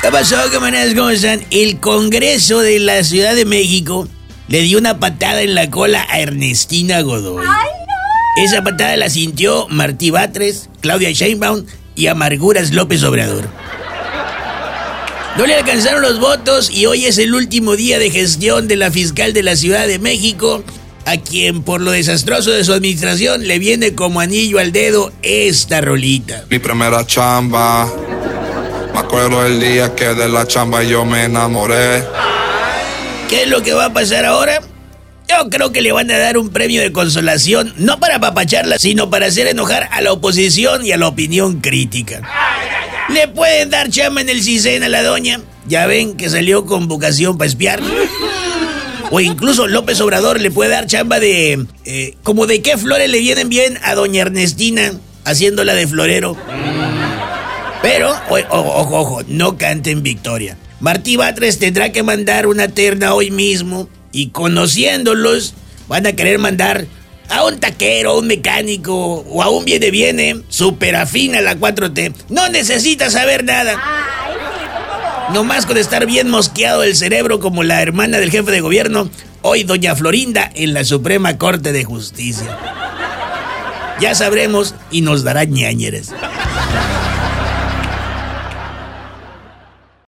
¿Qué pasó, camaradas? ¿Cómo están? El Congreso de la Ciudad de México le dio una patada en la cola a Ernestina Godoy. Esa patada la sintió Martí Batres, Claudia Sheinbaum y Amarguras López Obrador. No le alcanzaron los votos y hoy es el último día de gestión de la fiscal de la Ciudad de México, a quien por lo desastroso de su administración le viene como anillo al dedo esta rolita. Mi primera chamba. Acuerdo el día que de la chamba yo me enamoré. ¿Qué es lo que va a pasar ahora? Yo creo que le van a dar un premio de consolación, no para papacharla, sino para hacer enojar a la oposición y a la opinión crítica. Le pueden dar chamba en el CISEN a la doña. Ya ven que salió con vocación para espiar. O incluso López Obrador le puede dar chamba de... eh, como de qué flores le vienen bien a doña Ernestina haciéndola de florero. Pero, ojo, ojo, no canten victoria. Martí Batres tendrá que mandar una terna hoy mismo y conociéndolos van a querer mandar a un taquero, a un mecánico o a un viene viene super afín a la 4T. No necesita saber nada. Nomás con estar bien mosqueado el cerebro como la hermana del jefe de gobierno, hoy doña Florinda en la Suprema Corte de Justicia. Ya sabremos y nos dará ñañeres.